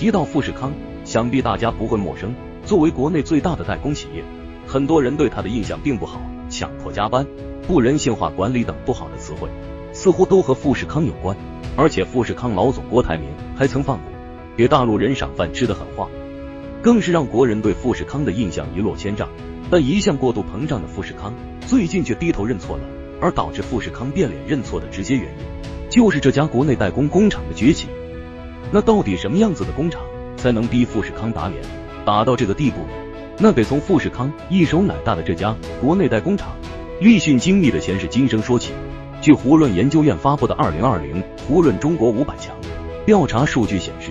提到富士康，想必大家不会陌生。作为国内最大的代工企业，很多人对它的印象并不好，强迫加班、不人性化管理等不好的词汇，似乎都和富士康有关。而且富士康老总郭台铭还曾放过给大陆人赏饭吃的狠话，更是让国人对富士康的印象一落千丈。但一向过度膨胀的富士康，最近却低头认错了，而导致富士康变脸认错的直接原因，就是这家国内代工工厂的崛起。那到底什么样子的工厂才能逼富士康打脸，打到这个地步？那得从富士康一手奶大的这家国内代工厂立讯精密的前世今生说起。据胡润研究院发布的二零二零胡润中国五百强调查数据显示。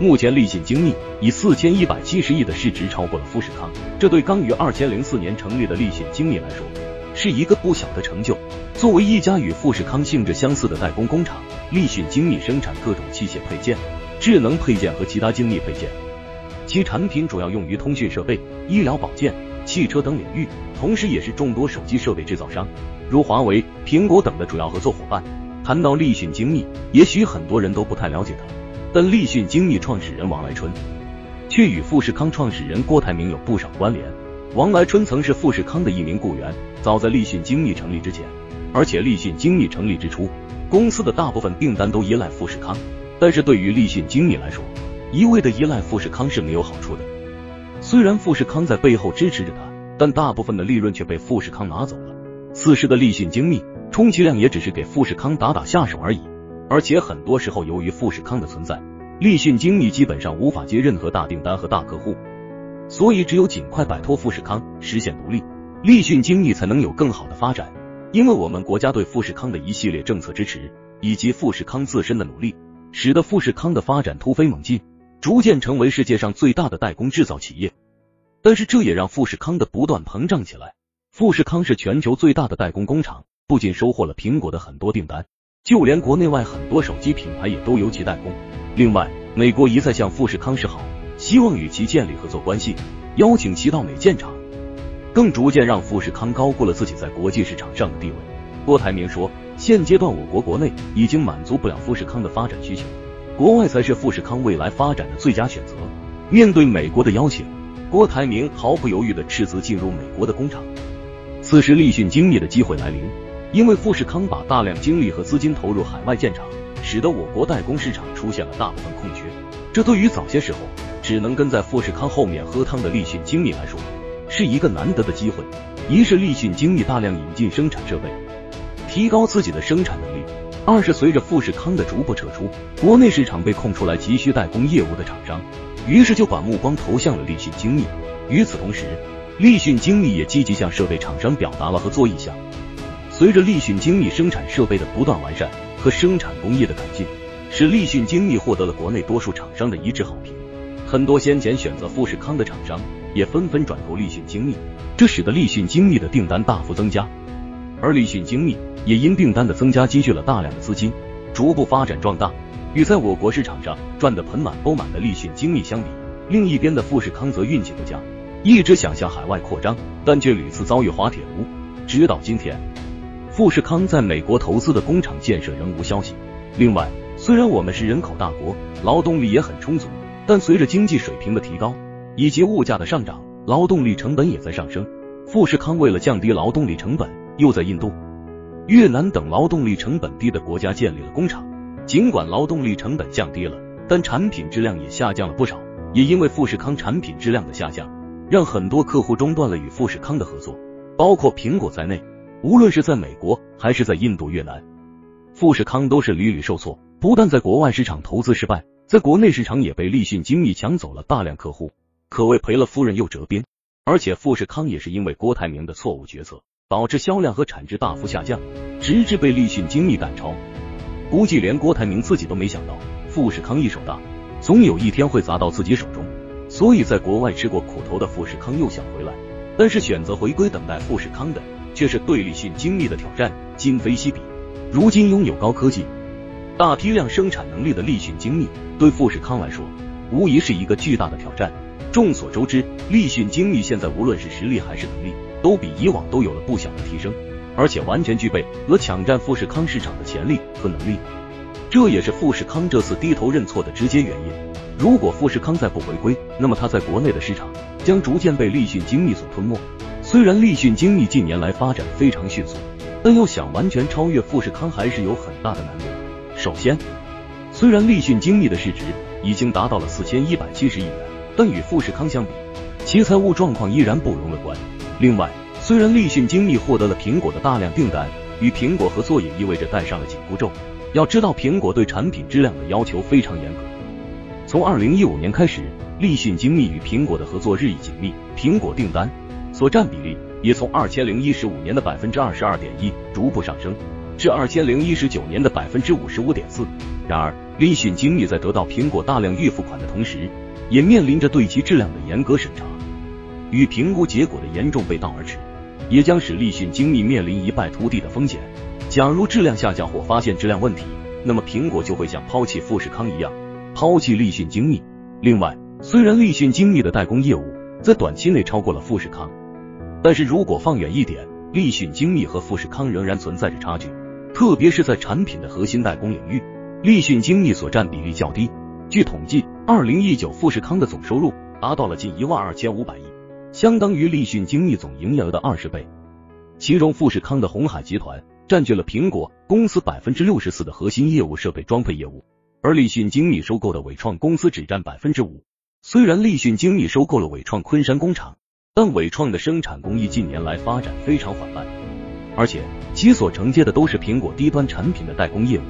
目前，立信精密以四千一百七十亿的市值超过了富士康，这对刚于二千零四年成立的立信精密来说，是一个不小的成就。作为一家与富士康性质相似的代工工厂，立讯精密生产各种器械配件、智能配件和其他精密配件，其产品主要用于通讯设备、医疗保健、汽车等领域，同时也是众多手机设备制造商，如华为、苹果等的主要合作伙伴。谈到立讯精密，也许很多人都不太了解它。但立讯精密创始人王来春，却与富士康创始人郭台铭有不少关联。王来春曾是富士康的一名雇员，早在立讯精密成立之前，而且立讯精密成立之初，公司的大部分订单都依赖富士康。但是对于立讯精密来说，一味的依赖富士康是没有好处的。虽然富士康在背后支持着他，但大部分的利润却被富士康拿走了。此时的立讯精密，充其量也只是给富士康打打下手而已。而且很多时候，由于富士康的存在，立讯精密基本上无法接任何大订单和大客户，所以只有尽快摆脱富士康，实现独立，立讯精密才能有更好的发展。因为我们国家对富士康的一系列政策支持，以及富士康自身的努力，使得富士康的发展突飞猛进，逐渐成为世界上最大的代工制造企业。但是这也让富士康的不断膨胀起来。富士康是全球最大的代工工厂，不仅收获了苹果的很多订单。就连国内外很多手机品牌也都由其代工。另外，美国一再向富士康示好，希望与其建立合作关系，邀请其到美建厂，更逐渐让富士康高估了自己在国际市场上的地位。郭台铭说：“现阶段我国国内已经满足不了富士康的发展需求，国外才是富士康未来发展的最佳选择。”面对美国的邀请，郭台铭毫不犹豫的斥资进入美国的工厂。此时，立讯精密的机会来临。因为富士康把大量精力和资金投入海外建厂，使得我国代工市场出现了大部分空缺。这对于早些时候只能跟在富士康后面喝汤的立讯精密来说，是一个难得的机会。一是立讯精密大量引进生产设备，提高自己的生产能力；二是随着富士康的逐步撤出，国内市场被空出来急需代工业务的厂商，于是就把目光投向了立讯精密。与此同时，立讯精密也积极向设备厂商表达了合作意向。随着立讯精密生产设备的不断完善和生产工艺的改进，使立讯精密获得了国内多数厂商的一致好评。很多先前选择富士康的厂商也纷纷转投立讯精密，这使得立讯精密的订单大幅增加，而立讯精密也因订单的增加积蓄了大量的资金，逐步发展壮大。与在我国市场上赚得盆满钵满的立讯精密相比，另一边的富士康则运气不佳，一直想向海外扩张，但却屡次遭遇滑铁卢，直到今天。富士康在美国投资的工厂建设仍无消息。另外，虽然我们是人口大国，劳动力也很充足，但随着经济水平的提高以及物价的上涨，劳动力成本也在上升。富士康为了降低劳动力成本，又在印度、越南等劳动力成本低的国家建立了工厂。尽管劳动力成本降低了，但产品质量也下降了不少。也因为富士康产品质量的下降，让很多客户中断了与富士康的合作，包括苹果在内。无论是在美国还是在印度、越南，富士康都是屡屡受挫，不但在国外市场投资失败，在国内市场也被立讯精密抢走了大量客户，可谓赔了夫人又折兵。而且富士康也是因为郭台铭的错误决策，导致销量和产值大幅下降，直至被立讯精密赶超。估计连郭台铭自己都没想到，富士康一手大，总有一天会砸到自己手中。所以在国外吃过苦头的富士康又想回来，但是选择回归等待富士康的。却是对立讯精密的挑战，今非昔比。如今拥有高科技、大批量生产能力的立讯精密，对富士康来说，无疑是一个巨大的挑战。众所周知，立讯精密现在无论是实力还是能力，都比以往都有了不小的提升，而且完全具备了抢占富士康市场的潜力和能力。这也是富士康这次低头认错的直接原因。如果富士康再不回归，那么它在国内的市场将逐渐被立讯精密所吞没。虽然立讯精密近年来发展非常迅速，但要想完全超越富士康还是有很大的难度。首先，虽然立讯精密的市值已经达到了四千一百七十亿元，但与富士康相比，其财务状况依然不容乐观。另外，虽然立讯精密获得了苹果的大量订单，与苹果合作也意味着戴上了紧箍咒。要知道，苹果对产品质量的要求非常严格。从二零一五年开始，立讯精密与苹果的合作日益紧密，苹果订单所占比例也从二千零一十五年的百分之二十二点一逐步上升至二千零一十九年的百分之五十五点四。然而，立讯精密在得到苹果大量预付款的同时，也面临着对其质量的严格审查与评估结果的严重背道而驰。也将使立讯精密面临一败涂地的风险。假如质量下降或发现质量问题，那么苹果就会像抛弃富士康一样抛弃立讯精密。另外，虽然立讯精密的代工业务在短期内超过了富士康，但是如果放远一点，立讯精密和富士康仍然存在着差距，特别是在产品的核心代工领域，立讯精密所占比例较低。据统计，二零一九富士康的总收入达到了近一万二千五百亿。相当于立讯精密总营业额的二十倍，其中富士康的红海集团占据了苹果公司百分之六十四的核心业务设备装配业务，而立讯精密收购的伟创公司只占百分之五。虽然立讯精密收购了伟创昆山工厂，但伟创的生产工艺近年来发展非常缓慢，而且其所承接的都是苹果低端产品的代工业务。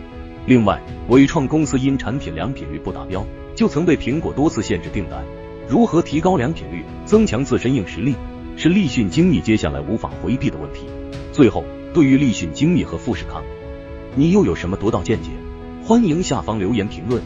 另外，伟创公司因产品良品率不达标，就曾被苹果多次限制订单。如何提高良品率，增强自身硬实力，是立讯精密接下来无法回避的问题。最后，对于立讯精密和富士康，你又有什么独到见解？欢迎下方留言评论。